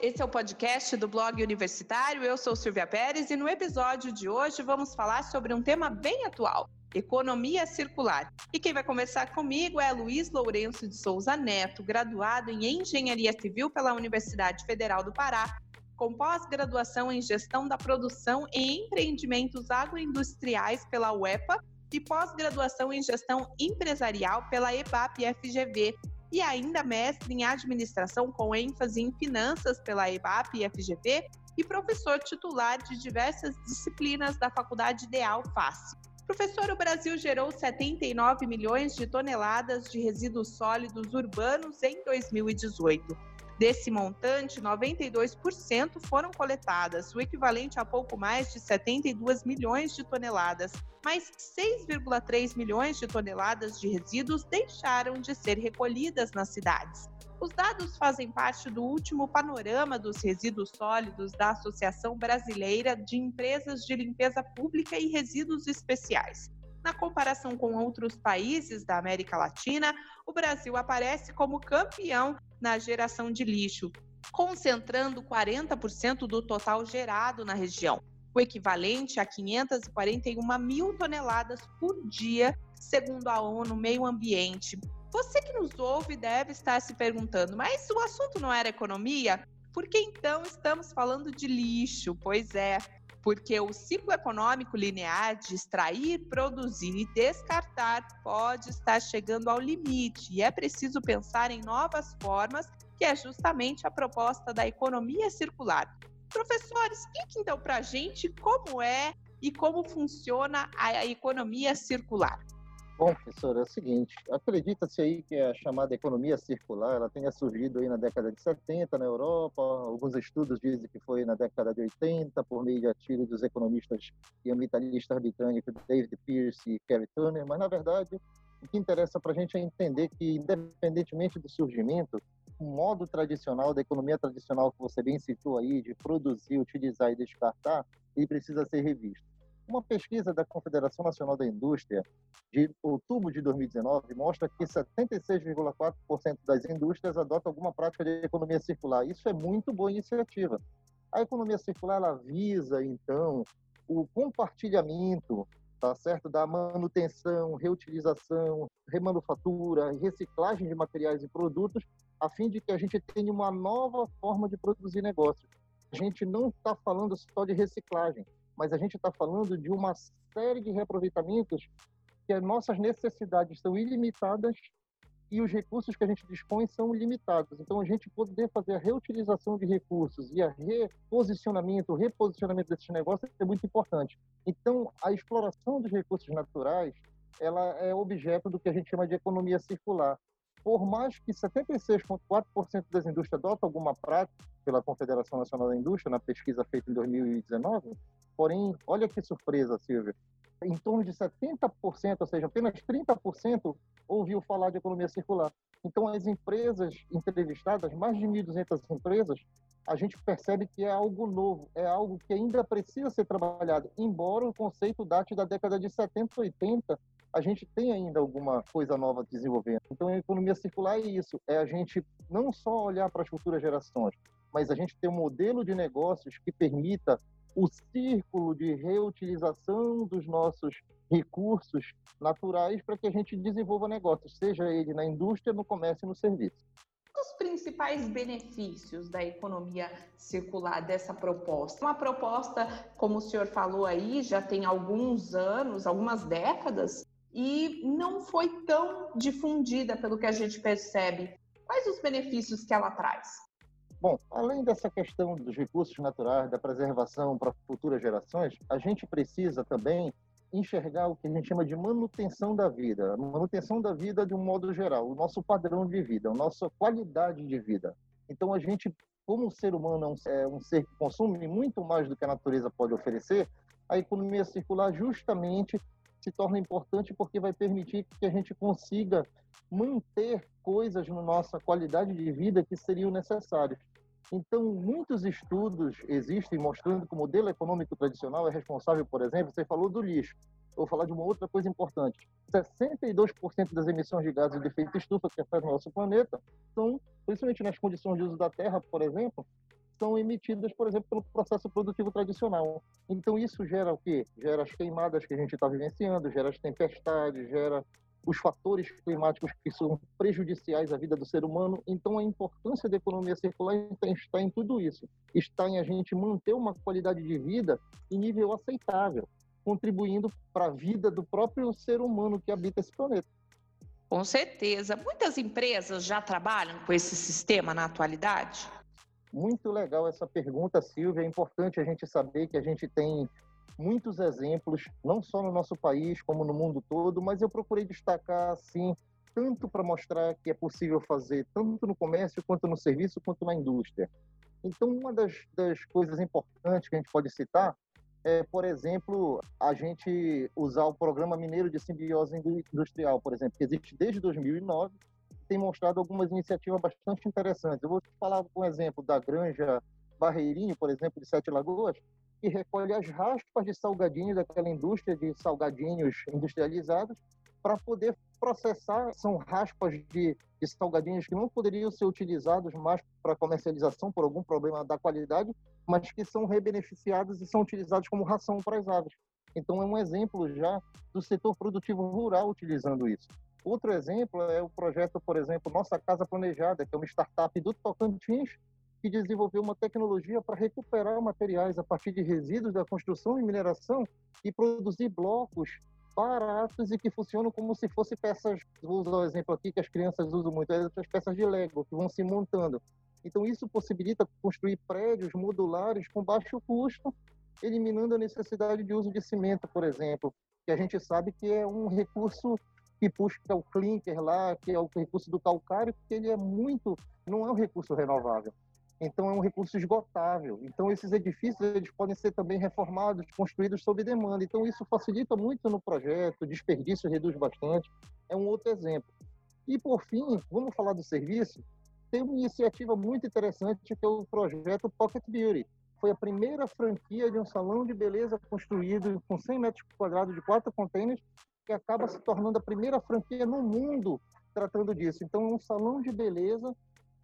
Esse é o podcast do blog universitário. Eu sou Silvia Pérez e no episódio de hoje vamos falar sobre um tema bem atual: economia circular. E quem vai conversar comigo é Luiz Lourenço de Souza Neto, graduado em Engenharia Civil pela Universidade Federal do Pará, com pós-graduação em Gestão da Produção e Empreendimentos Agroindustriais pela UEPA e pós-graduação em Gestão Empresarial pela EBAP-FGV e ainda mestre em administração com ênfase em finanças pela EBAP e FGV e professor titular de diversas disciplinas da Faculdade Ideal FACE. Professor, o Brasil gerou 79 milhões de toneladas de resíduos sólidos urbanos em 2018. Desse montante, 92% foram coletadas, o equivalente a pouco mais de 72 milhões de toneladas, mas 6,3 milhões de toneladas de resíduos deixaram de ser recolhidas nas cidades. Os dados fazem parte do último panorama dos resíduos sólidos da Associação Brasileira de Empresas de Limpeza Pública e Resíduos Especiais. Na comparação com outros países da América Latina, o Brasil aparece como campeão na geração de lixo, concentrando 40% do total gerado na região, o equivalente a 541 mil toneladas por dia, segundo a ONU Meio Ambiente. Você que nos ouve deve estar se perguntando, mas o assunto não era economia? Por que então estamos falando de lixo? Pois é, porque o ciclo econômico linear de extrair, produzir e descartar pode estar chegando ao limite e é preciso pensar em novas formas, que é justamente a proposta da economia circular. Professor, explique então para a gente como é e como funciona a economia circular. Bom, professor, é o seguinte, acredita-se aí que a chamada economia circular, ela tenha surgido aí na década de 70 na Europa, alguns estudos dizem que foi na década de 80, por meio de artigos dos economistas e ambientalistas britânicos David Pearce e Kerry Turner, mas na verdade o que interessa para a gente é entender que, independentemente do surgimento, o modo tradicional da economia tradicional que você bem citou aí, de produzir, utilizar e descartar, ele precisa ser revisto. Uma pesquisa da Confederação Nacional da Indústria de outubro de 2019 mostra que 76,4% das indústrias adotam alguma prática de economia circular. Isso é muito boa iniciativa. A economia circular ela visa então o compartilhamento, tá certo, da manutenção, reutilização, remanufatura, reciclagem de materiais e produtos, a fim de que a gente tenha uma nova forma de produzir negócios. A gente não está falando só de reciclagem, mas a gente está falando de uma série de reaproveitamentos que as nossas necessidades são ilimitadas e os recursos que a gente dispõe são limitados. Então, a gente poder fazer a reutilização de recursos e a reposicionamento, o reposicionamento desses negócios é muito importante. Então, a exploração dos recursos naturais, ela é objeto do que a gente chama de economia circular. Por mais que 76,4% das indústrias adotam alguma prática pela Confederação Nacional da Indústria, na pesquisa feita em 2019, Porém, olha que surpresa, Silvia. Em torno de 70%, ou seja, apenas 30% ouviu falar de economia circular. Então, as empresas entrevistadas, mais de 1.200 empresas, a gente percebe que é algo novo, é algo que ainda precisa ser trabalhado. Embora o conceito date da década de 70, 80, a gente tem ainda alguma coisa nova desenvolvendo. Então, a economia circular é isso, é a gente não só olhar para as futuras gerações, mas a gente ter um modelo de negócios que permita o círculo de reutilização dos nossos recursos naturais para que a gente desenvolva negócios, seja ele na indústria, no comércio e no serviço. Os principais benefícios da economia circular dessa proposta? Uma proposta, como o senhor falou aí, já tem alguns anos, algumas décadas, e não foi tão difundida pelo que a gente percebe. Quais os benefícios que ela traz? Bom, além dessa questão dos recursos naturais, da preservação para futuras gerações, a gente precisa também enxergar o que a gente chama de manutenção da vida, manutenção da vida de um modo geral, o nosso padrão de vida, a nossa qualidade de vida. Então, a gente, como ser humano é um ser que consome muito mais do que a natureza pode oferecer, a economia circular justamente se torna importante porque vai permitir que a gente consiga manter coisas na nossa qualidade de vida que seriam necessárias. Então, muitos estudos existem mostrando que o modelo econômico tradicional é responsável, por exemplo, você falou do lixo. vou falar de uma outra coisa importante. 62% das emissões de gases de efeito estufa que afetam o nosso planeta são, principalmente nas condições de uso da terra, por exemplo, são emitidas, por exemplo, pelo processo produtivo tradicional. Então, isso gera o quê? Gera as queimadas que a gente está vivenciando, gera as tempestades, gera os fatores climáticos que são prejudiciais à vida do ser humano. Então, a importância da economia circular está em tudo isso. Está em a gente manter uma qualidade de vida em nível aceitável, contribuindo para a vida do próprio ser humano que habita esse planeta. Com certeza. Muitas empresas já trabalham com esse sistema na atualidade? Muito legal essa pergunta, Silvia. É importante a gente saber que a gente tem muitos exemplos, não só no nosso país, como no mundo todo, mas eu procurei destacar, assim, tanto para mostrar que é possível fazer, tanto no comércio, quanto no serviço, quanto na indústria. Então, uma das, das coisas importantes que a gente pode citar é, por exemplo, a gente usar o Programa Mineiro de Simbiose Industrial, por exemplo, que existe desde 2009, tem mostrado algumas iniciativas bastante interessantes. Eu vou te falar um exemplo da Granja Barreirinho, por exemplo, de Sete Lagoas, que recolhe as raspas de salgadinhos daquela indústria de salgadinhos industrializados para poder processar. São raspas de, de, salgadinhos que não poderiam ser utilizados mais para comercialização por algum problema da qualidade, mas que são rebeneficiados e são utilizados como ração para as aves. Então, é um exemplo já do setor produtivo rural utilizando isso. Outro exemplo é o projeto, por exemplo, Nossa Casa Planejada, que é uma startup do Tocantins, que desenvolveu uma tecnologia para recuperar materiais a partir de resíduos da construção e mineração e produzir blocos baratos e que funcionam como se fossem peças, vou usar o exemplo aqui que as crianças usam muito, é as peças de Lego que vão se montando. Então isso possibilita construir prédios modulares com baixo custo, eliminando a necessidade de uso de cimento, por exemplo, que a gente sabe que é um recurso que puxa o clinker lá, que é o recurso do calcário, que ele é muito, não é um recurso renovável. Então é um recurso esgotável. Então esses edifícios eles podem ser também reformados, construídos sob demanda. Então isso facilita muito no projeto, desperdício reduz bastante. É um outro exemplo. E por fim, vamos falar do serviço. Tem uma iniciativa muito interessante que é o projeto Pocket Beauty. Foi a primeira franquia de um salão de beleza construído com 100 metros quadrados de quatro containers que acaba se tornando a primeira franquia no mundo tratando disso. Então, é um salão de beleza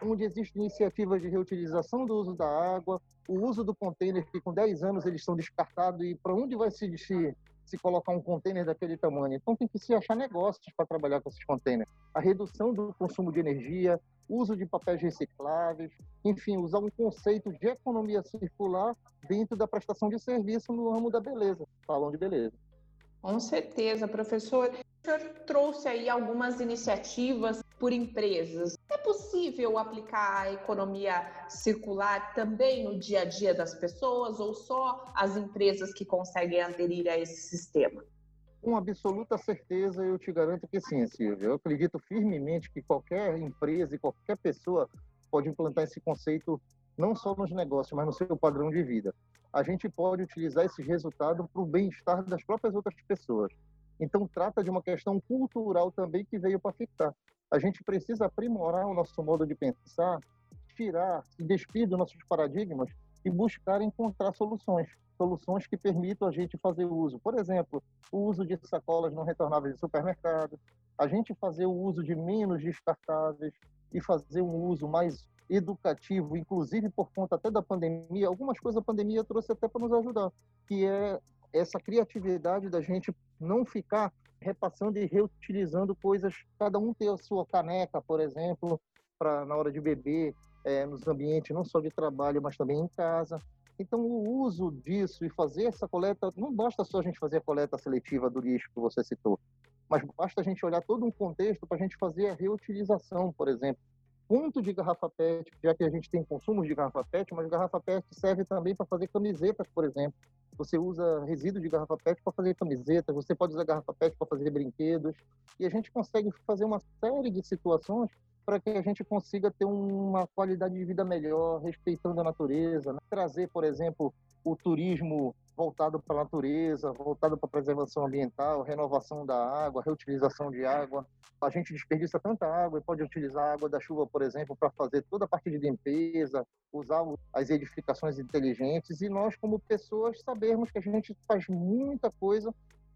onde existem iniciativas de reutilização do uso da água, o uso do container, que com 10 anos eles são descartados, e para onde vai se, se, se colocar um container daquele tamanho? Então tem que se achar negócios para trabalhar com esses containers. A redução do consumo de energia, uso de papéis recicláveis, enfim, usar um conceito de economia circular dentro da prestação de serviço no ramo da beleza, salão de beleza. Com certeza, professor. O senhor trouxe aí algumas iniciativas por empresas. É possível aplicar a economia circular também no dia a dia das pessoas ou só as empresas que conseguem aderir a esse sistema? Com absoluta certeza, eu te garanto que sim, Silvia. Eu acredito firmemente que qualquer empresa e qualquer pessoa pode implantar esse conceito não só nos negócios, mas no seu padrão de vida a gente pode utilizar esse resultado para o bem-estar das próprias outras pessoas. Então, trata de uma questão cultural também que veio para ficar. A gente precisa aprimorar o nosso modo de pensar, tirar, se despir dos nossos paradigmas e buscar encontrar soluções. Soluções que permitam a gente fazer uso. Por exemplo, o uso de sacolas não retornáveis de supermercado, a gente fazer o uso de menos descartáveis e fazer um uso mais educativo, inclusive por conta até da pandemia, algumas coisas a pandemia trouxe até para nos ajudar, que é essa criatividade da gente não ficar repassando e reutilizando coisas, cada um ter a sua caneca, por exemplo, para na hora de beber, é, nos ambientes não só de trabalho, mas também em casa. Então, o uso disso e fazer essa coleta, não basta só a gente fazer a coleta seletiva do lixo que você citou, mas basta a gente olhar todo um contexto para a gente fazer a reutilização, por exemplo quanto de garrafa PET, já que a gente tem consumo de garrafa PET, mas garrafa PET serve também para fazer camisetas, por exemplo. Você usa resíduo de garrafa PET para fazer camisetas, você pode usar garrafa PET para fazer brinquedos, e a gente consegue fazer uma série de situações para que a gente consiga ter uma qualidade de vida melhor, respeitando a natureza, né? trazer, por exemplo, o turismo voltado para a natureza, voltado para a preservação ambiental, renovação da água, reutilização de água. A gente desperdiça tanta água e pode utilizar a água da chuva, por exemplo, para fazer toda a parte de limpeza, usar as edificações inteligentes e nós, como pessoas, sabermos que a gente faz muita coisa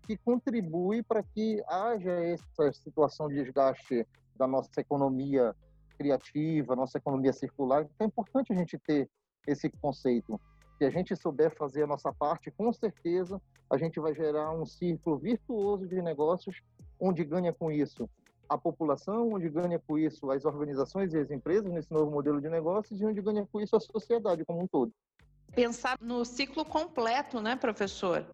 que contribui para que haja essa situação de desgaste da nossa economia criativa, nossa economia circular. Então é importante a gente ter esse conceito. Se a gente souber fazer a nossa parte, com certeza a gente vai gerar um círculo virtuoso de negócios, onde ganha com isso a população, onde ganha com isso as organizações e as empresas nesse novo modelo de negócios e onde ganha com isso a sociedade como um todo. Pensar no ciclo completo, né, professor?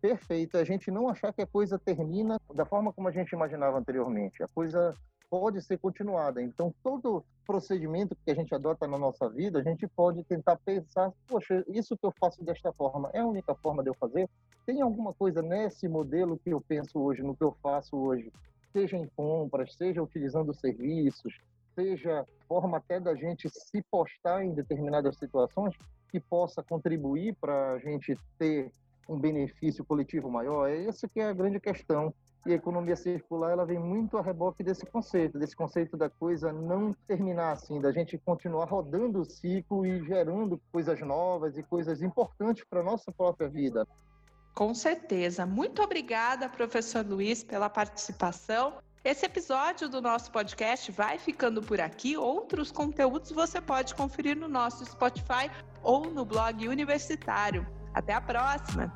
Perfeito. A gente não achar que a coisa termina da forma como a gente imaginava anteriormente. A coisa pode ser continuada. Então, todo procedimento que a gente adota na nossa vida, a gente pode tentar pensar, poxa, isso que eu faço desta forma é a única forma de eu fazer? Tem alguma coisa nesse modelo que eu penso hoje, no que eu faço hoje, seja em compras, seja utilizando serviços, seja forma até da gente se postar em determinadas situações que possa contribuir para a gente ter um benefício coletivo maior? É essa que é a grande questão. E a economia circular ela vem muito a reboque desse conceito, desse conceito da coisa não terminar assim, da gente continuar rodando o ciclo e gerando coisas novas e coisas importantes para a nossa própria vida. Com certeza. Muito obrigada, professor Luiz, pela participação. Esse episódio do nosso podcast vai ficando por aqui. Outros conteúdos você pode conferir no nosso Spotify ou no blog universitário. Até a próxima!